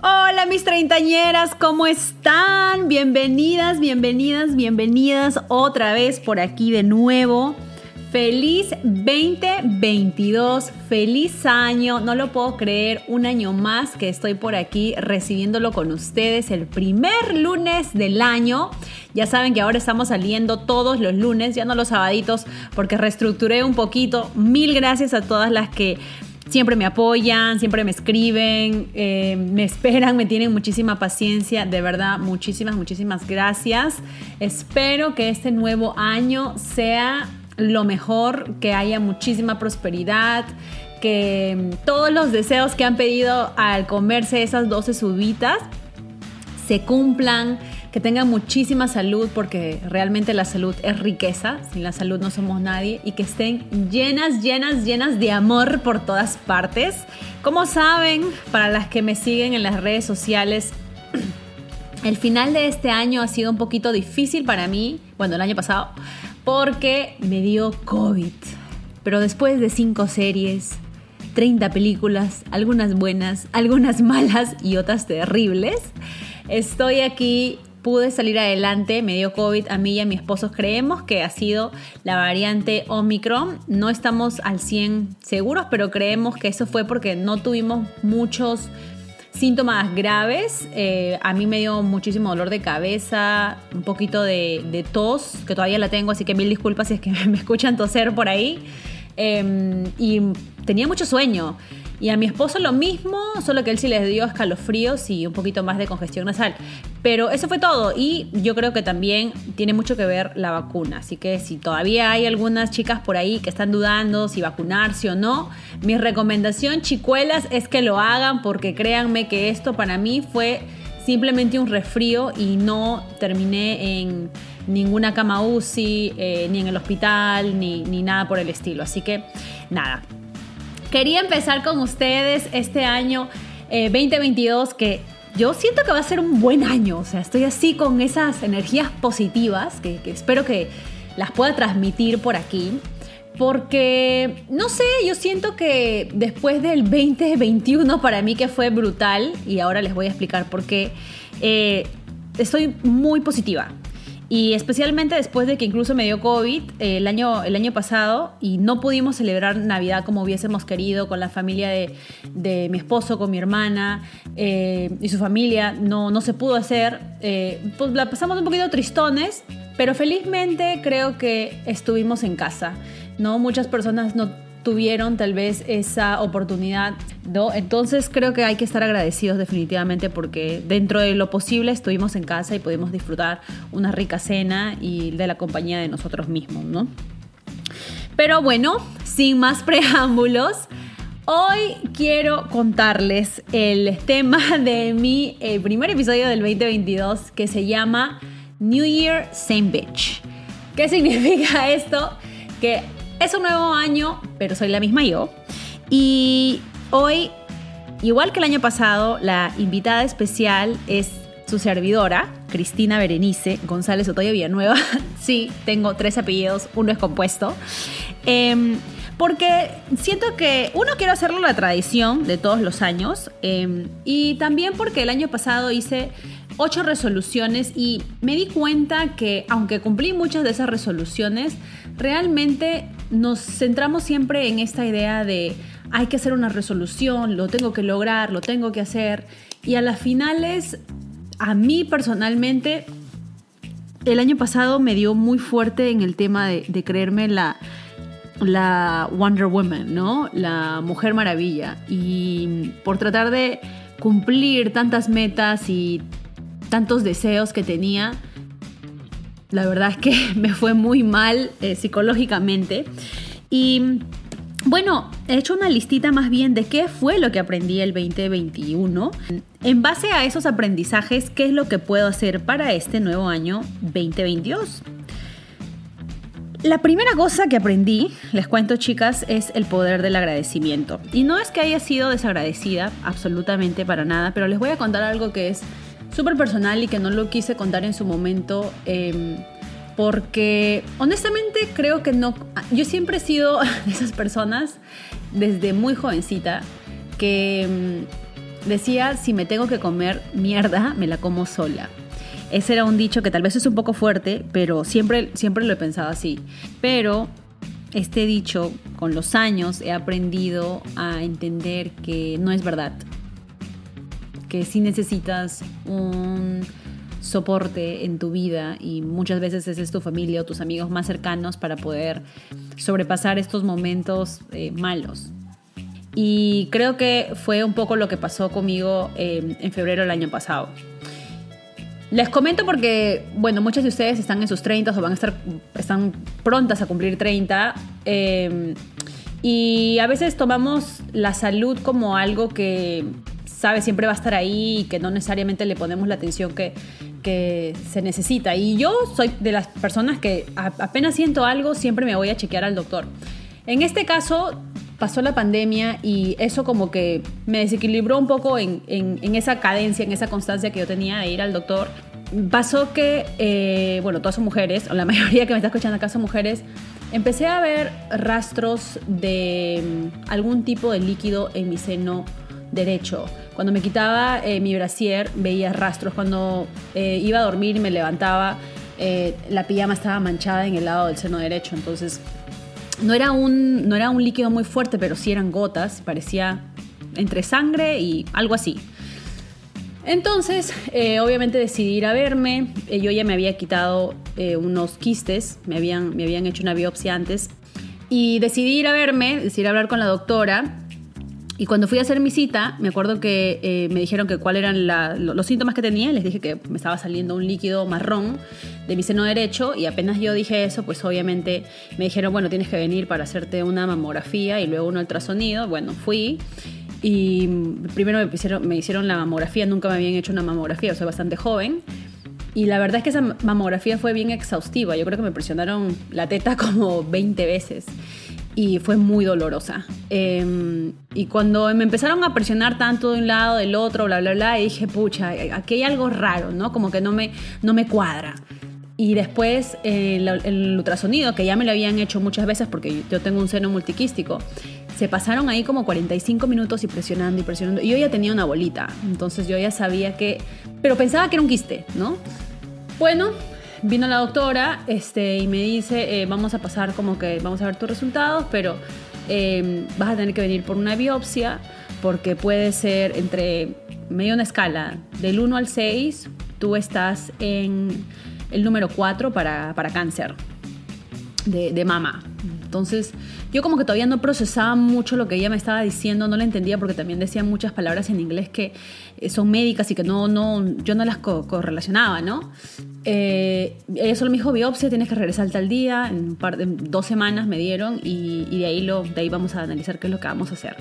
Hola mis treintañeras, ¿cómo están? Bienvenidas, bienvenidas, bienvenidas otra vez por aquí de nuevo. Feliz 2022, feliz año, no lo puedo creer, un año más que estoy por aquí recibiéndolo con ustedes el primer lunes del año. Ya saben que ahora estamos saliendo todos los lunes, ya no los sabaditos, porque reestructuré un poquito. Mil gracias a todas las que siempre me apoyan, siempre me escriben, eh, me esperan, me tienen muchísima paciencia. De verdad, muchísimas, muchísimas gracias. Espero que este nuevo año sea lo mejor, que haya muchísima prosperidad, que todos los deseos que han pedido al comerse esas 12 subitas se cumplan que tengan muchísima salud, porque realmente la salud es riqueza, sin la salud no somos nadie, y que estén llenas, llenas, llenas de amor por todas partes. Como saben, para las que me siguen en las redes sociales, el final de este año ha sido un poquito difícil para mí, bueno, el año pasado, porque me dio COVID. Pero después de cinco series, 30 películas, algunas buenas, algunas malas y otras terribles, estoy aquí pude salir adelante, me dio COVID a mí y a mi esposo. Creemos que ha sido la variante Omicron. No estamos al 100 seguros, pero creemos que eso fue porque no tuvimos muchos síntomas graves. Eh, a mí me dio muchísimo dolor de cabeza, un poquito de, tos, que todavía la tengo, así que mil disculpas si es que me escuchan toser por ahí. Em, y tenía mucho sueño. Y a mi esposo lo mismo, solo que él sí les dio escalofríos y un poquito más de congestión nasal. Pero eso fue todo y yo creo que también tiene mucho que ver la vacuna. Así que si todavía hay algunas chicas por ahí que están dudando si vacunarse o no, mi recomendación, chicuelas, es que lo hagan porque créanme que esto para mí fue simplemente un resfrío y no terminé en ninguna cama UCI, eh, ni en el hospital, ni, ni nada por el estilo. Así que nada, Quería empezar con ustedes este año 2022 eh, que yo siento que va a ser un buen año. O sea, estoy así con esas energías positivas que, espero que las pueda transmitir por aquí. Porque, no sé, yo siento que después del 2021 para mí que fue brutal, y ahora les voy a explicar por qué, eh, estoy muy positiva. Y especialmente después de que incluso me dio COVID el, año, el año pasado y no pudimos celebrar Navidad como hubiésemos querido con la familia de, mi esposo, con mi hermana eh, y su familia, no, no se pudo hacer. Eh, pues la pasamos un poquito tristones, pero felizmente creo que estuvimos en casa. ¿no? Muchas personas no tuvieron tal vez esa oportunidad, ¿no? Entonces creo que hay que estar agradecidos definitivamente porque dentro de lo posible estuvimos en casa y pudimos disfrutar una rica cena y de la compañía de nosotros mismos, ¿no? Pero bueno, sin más preámbulos, hoy quiero contarles el tema de mi primer episodio del 2022 que se llama New Year Same Bitch. ¿Qué significa esto? Que es un nuevo año, pero soy la misma yo. Y hoy, igual que el año pasado, la invitada especial es su servidora, Cristina Berenice González Otoyo Villanueva. sí, tengo tres apellidos, uno es compuesto. Em, porque siento que, uno, quiero hacerlo la tradición de todos los años. Em, y también porque el año pasado hice ocho resoluciones y me di cuenta que, aunque cumplí muchas de esas resoluciones, realmente nos centramos siempre en esta idea de hay que hacer una resolución, lo tengo que lograr, lo tengo que hacer. Y a las finales, a mí personalmente, el año pasado me dio muy fuerte en el tema de, creerme la, la Wonder Woman, ¿no? La Mujer Maravilla. Y por tratar de cumplir tantas metas y tantos deseos que tenía, la verdad es que me fue muy mal eh, psicológicamente. Y Bueno, he hecho una listita más bien de qué fue lo que aprendí el 2021. En base a esos aprendizajes, ¿qué es lo que puedo hacer para este nuevo año 2022? La primera cosa que aprendí, les cuento chicas, es el poder del agradecimiento. Y no es que haya sido desagradecida, absolutamente para nada, pero les voy a contar algo que es súper personal y que no lo quise contar en su momento. Em, porque honestamente creo que no, yo siempre he sido de esas personas desde muy jovencita que mm, decía, si me tengo que comer mierda, me la como sola. Ese era un dicho que tal vez es un poco fuerte, pero siempre, siempre lo he pensado así. Pero este dicho, con los años, he aprendido a entender que no es verdad. Que si necesitas un soporte en tu vida y muchas veces es tu familia o tus amigos más cercanos para poder sobrepasar estos momentos eh, malos. Y creo que fue un poco lo que pasó conmigo eh, en febrero del año pasado. Les comento porque, bueno, muchos de ustedes están en sus 30 o van a estar, están prontas a cumplir 30. Eh, y a veces tomamos la salud como algo que, sabe, siempre va a estar ahí y que no necesariamente le ponemos la atención que, que se necesita. Y yo soy de las personas que apenas siento algo, siempre me voy a chequear al doctor. En este caso, pasó la pandemia y eso como que me desequilibró un poco en, en, esa cadencia, en esa constancia que yo tenía de ir al doctor. Pasó que, eh, bueno, todas son mujeres, o la mayoría que me está escuchando acá son mujeres, empecé a ver rastros de mm, algún tipo de líquido en mi seno derecho. Cuando me quitaba eh, mi brasier veía rastros. Cuando eh, iba a dormir y me levantaba, eh, la pijama estaba manchada en el lado del seno derecho. Entonces, no era, un, no era un líquido muy fuerte, pero sí eran gotas. Parecía entre sangre y algo así. Entonces, obviamente decidí ir a verme. yo ya me había quitado unos quistes, me habían, me habían hecho una biopsia antes. Y decidí ir a verme, decidí hablar con la doctora y cuando fui a hacer mi cita, me acuerdo que eh, me dijeron que cuáles eran los síntomas que tenía. Les dije que me estaba saliendo un líquido marrón de mi seno derecho. Y apenas yo dije eso, pues obviamente me dijeron, bueno, tienes que venir para hacerte una mamografía y luego un ultrasonido. Bueno, fui. Y primero me hicieron, me hicieron la mamografía. Nunca me habían hecho una mamografía, soy bastante joven. Y la verdad es que esa mamografía fue bien exhaustiva. Yo creo que me presionaron la teta como 20 veces y fue muy dolorosa. Em, y cuando me empezaron a presionar tanto de un lado, del otro, bla, bla, bla, dije, pucha, aquí hay algo raro, ¿no? Como que no me, no me cuadra. Y después el, el, ultrasonido, que ya me lo habían hecho muchas veces porque yo tengo un seno multiquístico, se pasaron ahí como 45 minutos y presionando y presionando. Y yo ya tenía una bolita, entonces yo ya sabía que... Pero pensaba que era un quiste, ¿no? Bueno, vino la doctora este, y me dice, eh, vamos a pasar como que vamos a ver tus resultados, pero em, vas a tener que venir por una biopsia porque puede ser entre medio una escala del 1 al 6, tú estás en el número 4 para, para cáncer de, de mama. Entonces, yo como que todavía no procesaba mucho lo que ella me estaba diciendo, no la entendía porque también decía muchas palabras en inglés que eh, son médicas y que no, no, yo no las correlacionaba, ¿no? Eh, ella solo me dijo biopsia, tienes que regresar tal día, en un par de dos semanas me dieron y, de, ahí lo, de ahí vamos a analizar qué es lo que vamos a hacer.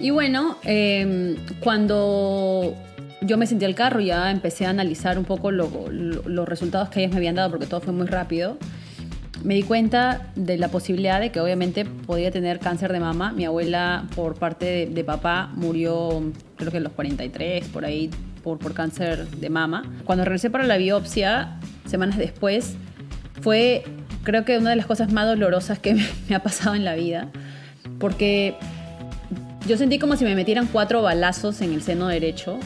Y bueno, em, cuando yo me sentí al carro ya empecé a analizar un poco los resultados que ellas me habían dado porque todo fue muy rápido me di cuenta de la posibilidad de que obviamente podía tener cáncer de mama. Mi abuela por parte de, papá murió creo que a los 43, por ahí, por, por cáncer de mama. Cuando regresé para la biopsia, semanas después, fue creo que una de las cosas más dolorosas que me ha pasado en la vida, porque yo sentí como si me metieran cuatro balazos en el seno derecho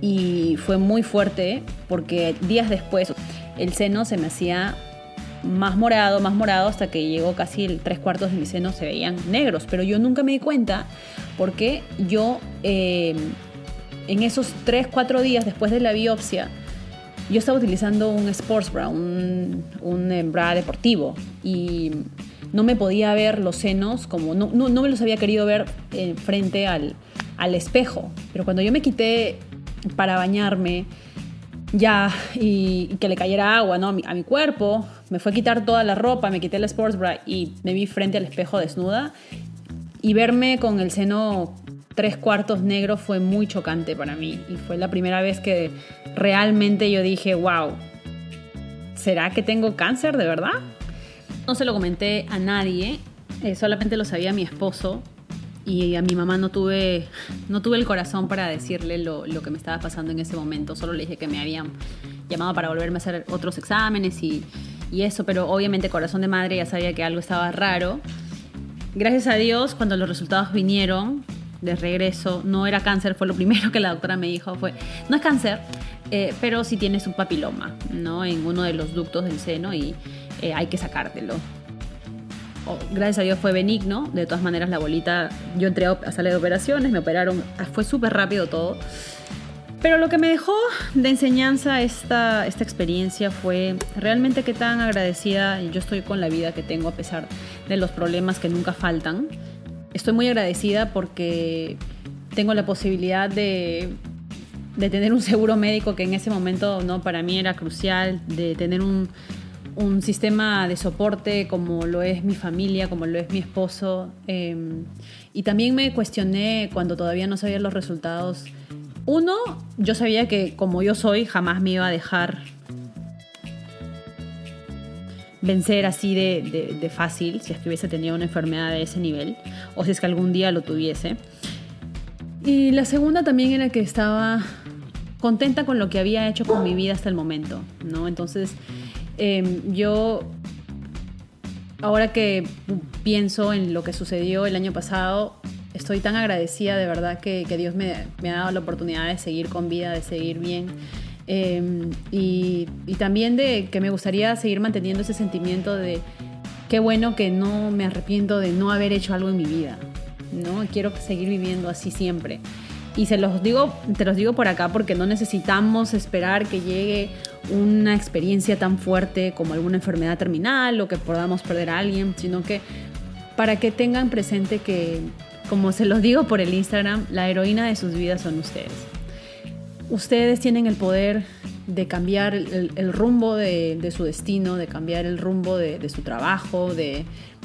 y fue muy fuerte porque días después el seno se me hacía más morado, más morado, hasta que llegó casi el tres cuartos de mi seno se veían negros. Pero yo nunca me di cuenta porque yo eh, en esos tres, cuatro días después de la biopsia, yo estaba utilizando un sports bra, un, un eh, bra deportivo y no me podía ver los senos como no, no, me los había querido ver eh, frente al, al espejo. Pero cuando yo me quité para bañarme, ya, y, que le cayera agua ¿no? a, mi, a mi cuerpo, me fue a quitar toda la ropa, me quité el sports bra y me vi frente al espejo desnuda. Y verme con el seno tres cuartos negro fue muy chocante para mí. Y fue la primera vez que realmente yo dije, wow, ¿será que tengo cáncer de verdad? No se lo comenté a nadie, eh, solamente lo sabía mi esposo y a mi mamá no tuve, no tuve el corazón para decirle lo, lo, que me estaba pasando en ese momento. Solo le dije que me habían llamado para volverme a hacer otros exámenes y, y eso, pero obviamente corazón de madre ya sabía que algo estaba raro. Gracias a Dios, cuando los resultados vinieron de regreso, no era cáncer, fue lo primero que la doctora me dijo, fue, no es cáncer, eh, pero sí tienes un papiloma, ¿no? En uno de los ductos del seno y eh, hay que sacártelo. Gracias a Dios fue benigno, de todas maneras la bolita, yo entré a sala de operaciones, me operaron, fue súper rápido todo. Pero lo que me dejó de enseñanza esta, esta experiencia fue realmente qué tan agradecida yo estoy con la vida que tengo a pesar de los problemas que nunca faltan. Estoy muy agradecida porque tengo la posibilidad de, de tener un seguro médico que en ese momento no para mí era crucial, de tener un, un sistema de soporte como lo es mi familia, como lo es mi esposo. Em, y también me cuestioné cuando todavía no sabía los resultados uno, yo sabía que como yo soy, jamás me iba a dejar vencer así de, fácil si es que hubiese tenido una enfermedad de ese nivel o si es que algún día lo tuviese. Y la segunda también era que estaba contenta con lo que había hecho con mi vida hasta el momento, ¿no? Entonces, em, yo, ahora que pienso en lo que sucedió el año pasado, estoy tan agradecida de verdad que, Dios me, ha dado la oportunidad de seguir con vida, de seguir bien. Em, y, también de que me gustaría seguir manteniendo ese sentimiento de qué bueno que no me arrepiento de no haber hecho algo en mi vida. ¿no? Quiero seguir viviendo así siempre. Y se los digo, te los digo por acá porque no necesitamos esperar que llegue una experiencia tan fuerte como alguna enfermedad terminal o que podamos perder a alguien, sino que para que tengan presente que como se los digo por el Instagram, la heroína de sus vidas son ustedes. Ustedes tienen el poder de cambiar el, rumbo de, su destino, de cambiar el rumbo de, su trabajo, de,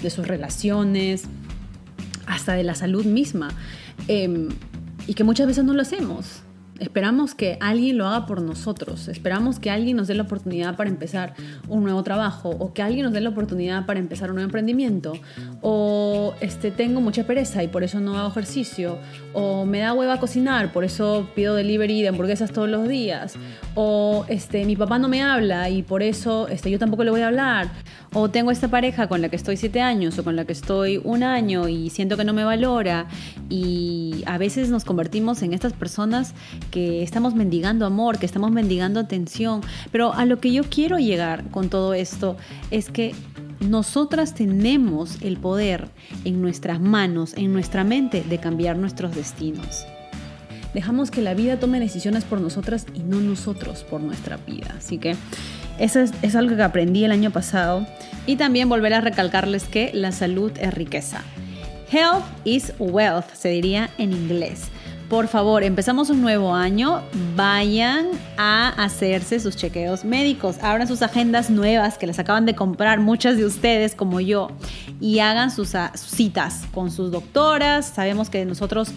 sus relaciones, hasta de la salud misma. Em, y que muchas veces no lo hacemos. Esperamos que alguien lo haga por nosotros, esperamos que alguien nos dé la oportunidad para empezar un nuevo trabajo o que alguien nos dé la oportunidad para empezar un nuevo emprendimiento o este, tengo mucha pereza y por eso no hago ejercicio. O me da hueva cocinar, por eso pido delivery de hamburguesas todos los días. O este, mi papá no me habla y por eso este, yo tampoco le voy a hablar. O tengo esta pareja con la que estoy siete años o con la que estoy un año y siento que no me valora. Y a veces nos convertimos en estas personas que estamos mendigando amor, que estamos mendigando atención. Pero a lo que yo quiero llegar con todo esto es que nosotras tenemos el poder en nuestras manos, en nuestra mente, de cambiar nuestros destinos. Dejamos que la vida tome decisiones por nosotras y no nosotros por nuestra vida. Así que eso es, es algo que aprendí el año pasado. Y también volver a recalcarles que la salud es riqueza. Health is wealth, se diría en inglés. Por favor, empezamos un nuevo año, vayan a hacerse sus chequeos médicos, abran sus agendas nuevas que las acaban de comprar muchas de ustedes como yo. Y hagan sus, ah, citas con sus doctoras. Sabemos que nosotros,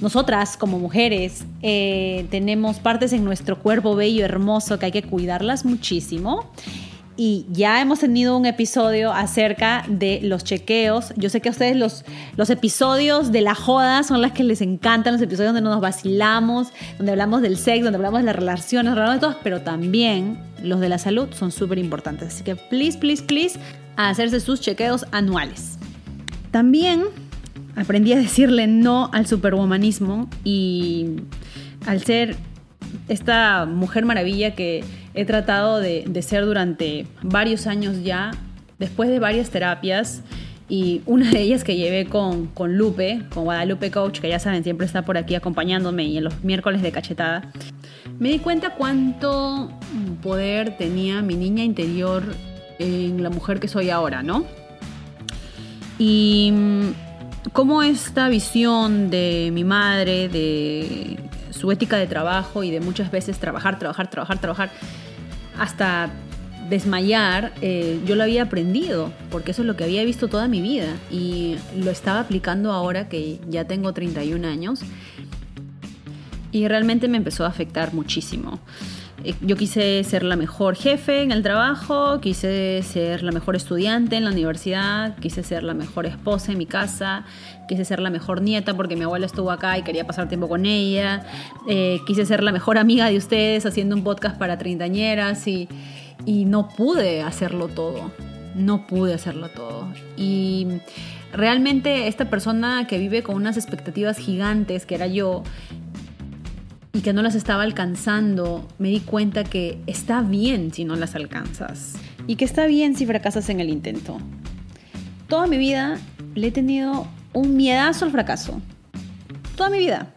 nosotras como mujeres, eh, tenemos partes en nuestro cuerpo bello, hermoso, que hay que cuidarlas muchísimo y ya hemos tenido un episodio acerca de los chequeos. Yo sé que a ustedes los, los episodios de la joda son las que les encantan, los episodios donde nos vacilamos, donde hablamos del sexo, donde hablamos de las relaciones, hablamos de todo, pero también los de la salud son súper importantes. Así que please, please, please, a hacerse sus chequeos anuales. También aprendí a decirle no al superwomanismo y al ser esta mujer maravilla que he tratado de, ser durante varios años ya, después de varias terapias, y una de ellas que llevé con, con, Lupe, con Guadalupe Coach, que ya saben, siempre está por aquí acompañándome y en los miércoles de cachetada, me di cuenta cuánto poder tenía mi niña interior en la mujer que soy ahora, ¿no? Y mm, cómo esta visión de mi madre, de su ética de trabajo y de muchas veces trabajar, trabajar, trabajar, trabajar, hasta desmayar, eh, yo lo había aprendido, porque eso es lo que había visto toda mi vida y lo estaba aplicando ahora que ya tengo 31 años y realmente me empezó a afectar muchísimo. Eh, yo quise ser la mejor jefe en el trabajo, quise ser la mejor estudiante en la universidad, quise ser la mejor esposa en mi casa, quise ser la mejor nieta porque mi abuela estuvo acá y quería pasar tiempo con ella, eh, quise ser la mejor amiga de ustedes haciendo un podcast para treintañeras y, y no pude hacerlo todo, no pude hacerlo todo. Y realmente esta persona que vive con unas expectativas gigantes, que era yo, y que no las estaba alcanzando, me di cuenta que está bien si no las alcanzas y que está bien si fracasas en el intento. Toda mi vida le he tenido un miedazo al fracaso. Toda mi vida.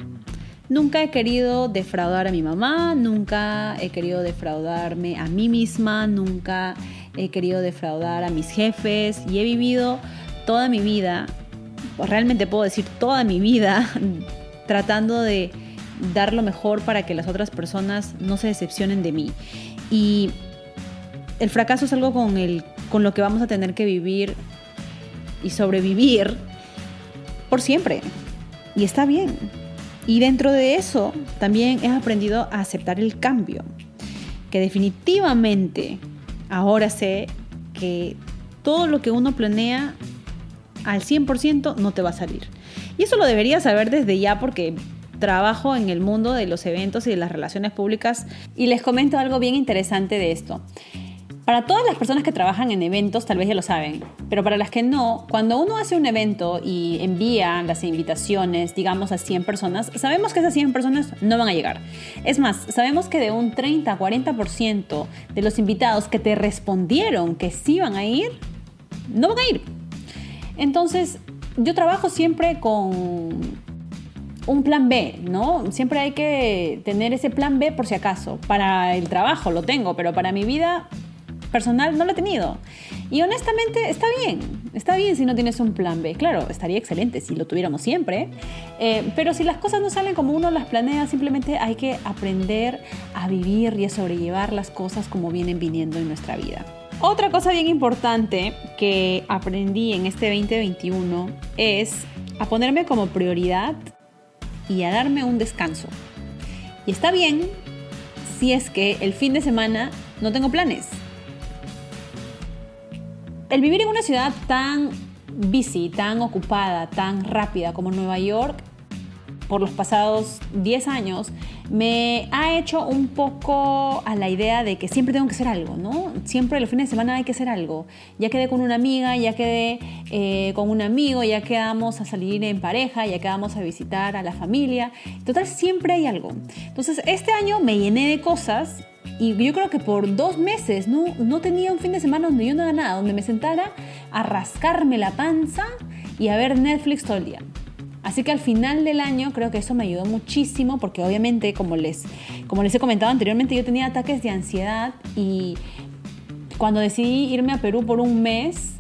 Nunca he querido defraudar a mi mamá, nunca he querido defraudarme a mí misma, nunca he querido defraudar a mis jefes y he vivido toda mi vida, realmente puedo decir toda mi vida, tratando de dar lo mejor para que las otras personas no se decepcionen de mí. Y el fracaso es algo con, el, con lo que vamos a tener que vivir y sobrevivir por siempre. Y está bien. Y dentro de eso también he aprendido a aceptar el cambio. Que definitivamente ahora sé que todo lo que uno planea al 100% no te va a salir. Y eso lo deberías saber desde ya porque trabajo en el mundo de los eventos y de las relaciones públicas. Y les comento algo bien interesante de esto. Para todas las personas que trabajan en eventos, tal vez ya lo saben, pero para las que no, cuando uno hace un evento y envía las invitaciones, digamos a 100 personas, sabemos que esas 100 personas no van a llegar. Es más, sabemos que de un 30 a 40% de los invitados que te respondieron que sí van a ir, no van a ir. Entonces, yo trabajo siempre con un plan B, ¿no? Siempre hay que tener ese plan B por si acaso. Para el trabajo lo tengo, pero para mi vida personal no lo he tenido. Y honestamente está bien, está bien si no tienes un plan B. Claro, estaría excelente si lo tuviéramos siempre, eh, pero si las cosas no salen como uno las planea, simplemente hay que aprender a vivir y a sobrellevar las cosas como vienen viniendo en nuestra vida. Otra cosa bien importante que aprendí en este 2021 es a ponerme como prioridad y a darme un descanso. Y está bien si es que el fin de semana no tengo planes. El vivir en una ciudad tan busy, tan ocupada, tan rápida como Nueva York por los pasados 10 años me ha hecho un poco a la idea de que siempre tengo que hacer algo, ¿no? Siempre los fines de semana hay que hacer algo. Ya quedé con una amiga, ya quedé eh, con un amigo, ya quedamos a salir en pareja, ya quedamos a visitar a la familia. Total, siempre hay algo. Entonces, este año me llené de cosas y yo creo que por dos meses no, no tenía un fin de semana donde yo no haga nada, donde me sentara a rascarme la panza y a ver Netflix todo el día. Así que al final del año creo que eso me ayudó muchísimo porque obviamente, como les, como les he comentado anteriormente, yo tenía ataques de ansiedad y cuando decidí irme a Perú por un mes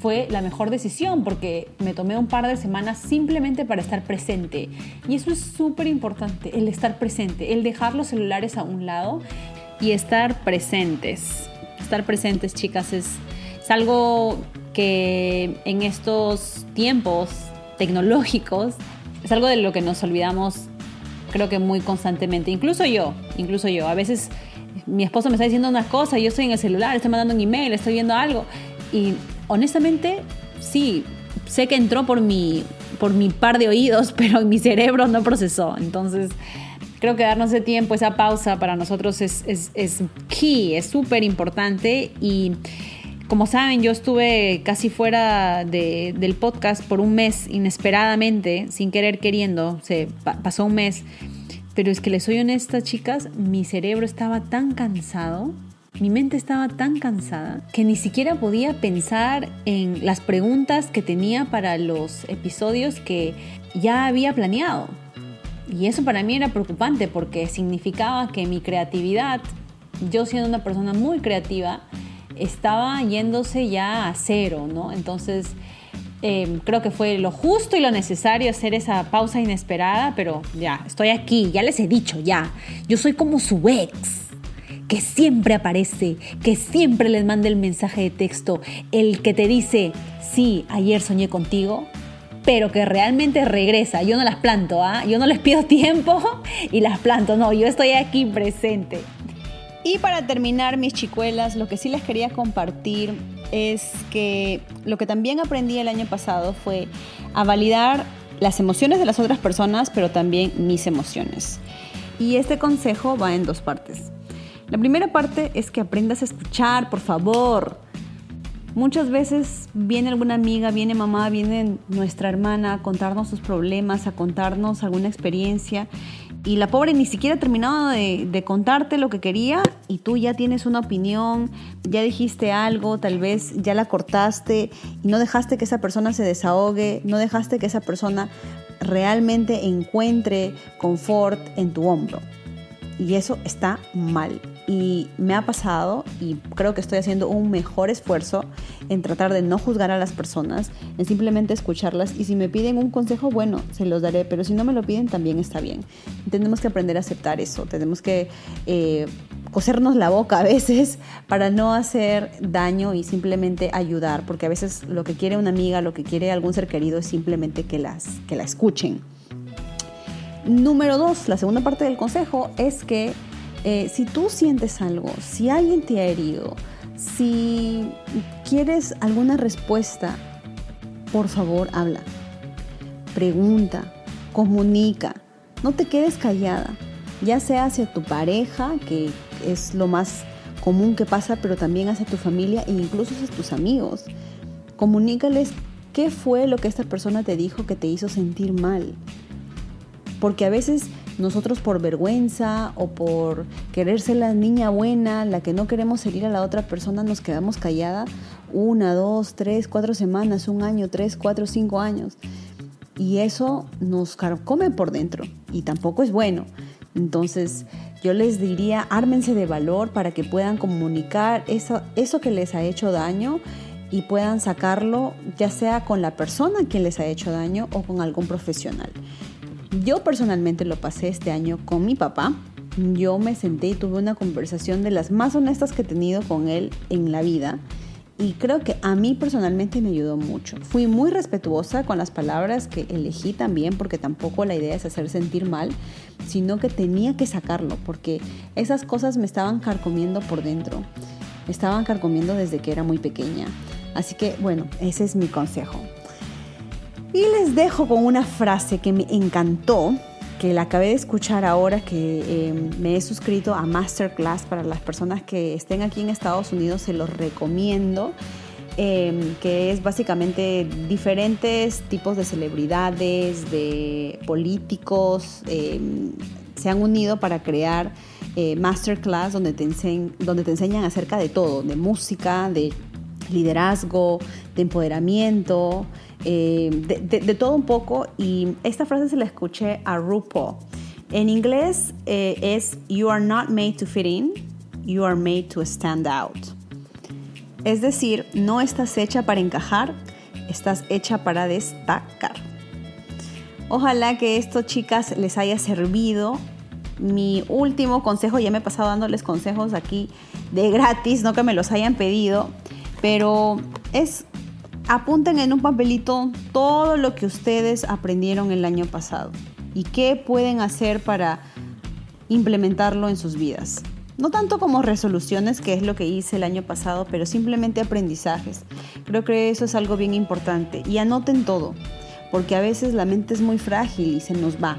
fue la mejor decisión porque me tomé un par de semanas simplemente para estar presente. Y eso es súper importante, el estar presente, el dejar los celulares a un lado y estar presentes. Estar presentes, chicas, es, es algo que en estos tiempos tecnológicos es algo de lo que nos olvidamos creo que muy constantemente, incluso yo, incluso yo. A veces mi esposo me está diciendo una cosa, yo estoy en el celular, estoy mandando un email, estoy viendo algo y honestamente sí, sé que entró por mi, por mi par de oídos, pero mi cerebro no procesó. Entonces, creo que darnos ese tiempo, esa pausa para nosotros es, es, es key, es súper importante y como saben, yo estuve casi fuera del podcast por un mes inesperadamente, sin querer queriendo, se pasó un mes. Pero es que les soy honesta, chicas, mi cerebro estaba tan cansado, mi mente estaba tan cansada, que ni siquiera podía pensar en las preguntas que tenía para los episodios que ya había planeado. Y eso para mí era preocupante porque significaba que mi creatividad, yo siendo una persona muy creativa, estaba yéndose ya a cero, ¿no? Entonces, em, creo que fue lo justo y lo necesario hacer esa pausa inesperada, pero ya, estoy aquí, ya les he dicho, ya, yo soy como su ex, que siempre aparece, que siempre les manda el mensaje de texto, el que te dice, sí, ayer soñé contigo, pero que realmente regresa. Yo no las planto, ¿ah? Yo no les pido tiempo y las planto, no, yo estoy aquí presente. Y para terminar, mis chicuelas, lo que sí les quería compartir es que lo que también aprendí el año pasado fue a validar las emociones de las otras personas, pero también mis emociones. Y este consejo va en dos partes. La primera parte es que aprendas a escuchar, por favor. Muchas veces viene alguna amiga, viene mamá, viene nuestra hermana a contarnos sus problemas, a contarnos alguna experiencia y la pobre ni siquiera ha terminado de, de, contarte lo que quería y tú ya tienes una opinión, ya dijiste algo, tal vez ya la cortaste y no dejaste que esa persona se desahogue, no dejaste que esa persona realmente encuentre confort en tu hombro. Y eso está mal. Y me ha pasado y creo que estoy haciendo un mejor esfuerzo en tratar de no juzgar a las personas, en simplemente escucharlas. Y si me piden un consejo, bueno, se los daré, pero si no me lo piden, también está bien. Tenemos que aprender a aceptar eso. Tenemos que eh, cosernos la boca a veces para no hacer daño y simplemente ayudar, porque a veces lo que quiere una amiga, lo que quiere algún ser querido es simplemente que, las, que la escuchen. Número dos, la segunda parte del consejo es que eh, si tú sientes algo, si alguien te ha herido, si quieres alguna respuesta, por favor habla, pregunta, comunica, no te quedes callada, ya sea hacia tu pareja, que es lo más común que pasa, pero también hacia tu familia e incluso hacia tus amigos. Comunícales qué fue lo que esta persona te dijo que te hizo sentir mal. Porque a veces nosotros por vergüenza o por querer ser la niña buena, la que no queremos herir a la otra persona, nos quedamos callada una, dos, tres, cuatro semanas, un año, tres, cuatro, cinco años. Y eso nos come por dentro y tampoco es bueno. Entonces yo les diría, ármense de valor para que puedan comunicar eso, eso que les ha hecho daño y puedan sacarlo ya sea con la persona que les ha hecho daño o con algún profesional. Yo personalmente lo pasé este año con mi papá. Yo me senté y tuve una conversación de las más honestas que he tenido con él en la vida. Y creo que a mí personalmente me ayudó mucho. Fui muy respetuosa con las palabras que elegí también, porque tampoco la idea es hacer sentir mal, sino que tenía que sacarlo, porque esas cosas me estaban carcomiendo por dentro. Me estaban carcomiendo desde que era muy pequeña. Así que bueno, ese es mi consejo. Y les dejo con una frase que me encantó, que la acabé de escuchar ahora que em, me he suscrito a Masterclass para las personas que estén aquí en Estados Unidos, se los recomiendo. Em, que es básicamente diferentes tipos de celebridades, de políticos, em, se han unido para crear eh, masterclass donde te, donde te enseñan acerca de todo, de música, de liderazgo, de empoderamiento, eh, de, todo un poco. Y esta frase se la escuché a RuPaul. En inglés eh, es You are not made to fit in, you are made to stand out. Es decir, no estás hecha para encajar, estás hecha para destacar. Ojalá que esto, chicas, les haya servido. Mi último consejo, ya me he pasado dándoles consejos aquí de gratis, no que me los hayan pedido, pero es apunten en un papelito todo lo que ustedes aprendieron el año pasado y qué pueden hacer para implementarlo en sus vidas. No tanto como resoluciones, que es lo que hice el año pasado, pero simplemente aprendizajes. Creo que eso es algo bien importante. Y anoten todo, porque a veces la mente es muy frágil y se nos va.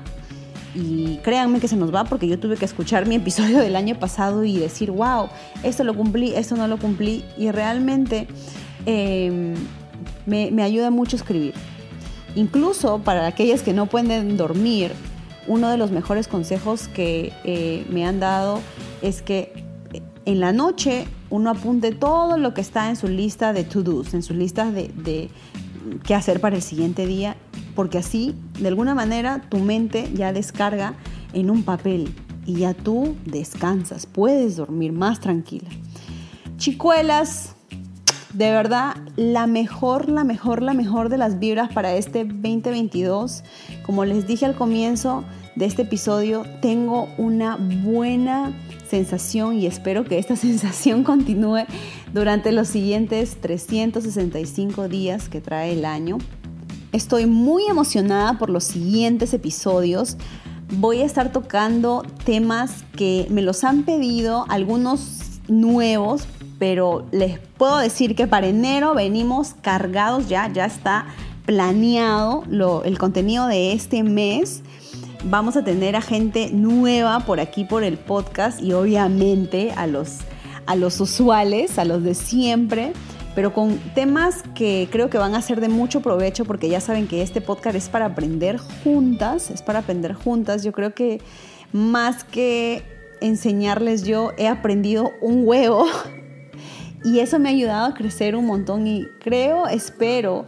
Y créanme que se nos va porque yo tuve que escuchar mi episodio del año pasado y decir, wow, esto lo cumplí, esto no lo cumplí. Y realmente em, me, ayuda mucho escribir. Incluso para aquellas que no pueden dormir, uno de los mejores consejos que eh, me han dado es que eh, en la noche uno apunte todo lo que está en su lista de to-dos, en su lista de, de qué hacer para el siguiente día, porque así, de alguna manera, tu mente ya descarga en un papel y ya tú descansas, puedes dormir más tranquila. Chicuelas, de verdad, la mejor, la mejor, la mejor de las vibras para este 2022. Como les dije al comienzo de este episodio, tengo una buena sensación y espero que esta sensación continúe durante los siguientes 365 días que trae el año. Estoy muy emocionada por los siguientes episodios. Voy a estar tocando temas que me los han pedido, algunos nuevos, pero les puedo decir que para enero venimos cargados ya, ya está planeado el contenido de este mes. Vamos a tener a gente nueva por aquí por el podcast y obviamente a los, a los usuales, a los de siempre, pero con temas que creo que van a ser de mucho provecho porque ya saben que este podcast es para aprender juntas, es para aprender juntas. Yo creo que más que enseñarles yo, he aprendido un huevo y eso me ha ayudado a crecer un montón y creo, espero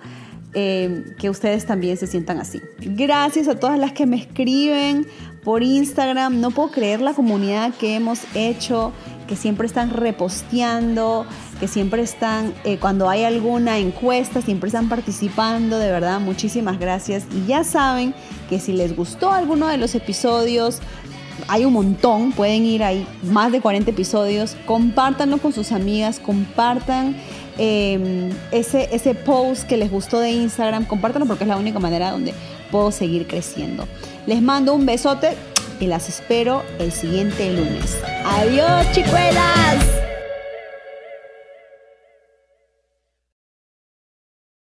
eh, que ustedes también se sientan así. Gracias a todas las que me escriben por Instagram. No puedo creer la comunidad que hemos hecho, que siempre están reposteando, que siempre están, eh, cuando hay alguna encuesta, siempre están participando. De verdad, muchísimas gracias. Y ya saben que si les gustó alguno de los episodios, hay un montón, pueden ir ahí, más de 40 episodios, compártanlo con sus amigas, compartan Em, ese, ese post que les gustó de Instagram, compártanlo porque es la única manera donde puedo seguir creciendo. Les mando un besote y las espero el siguiente lunes. Adiós, chicuelas.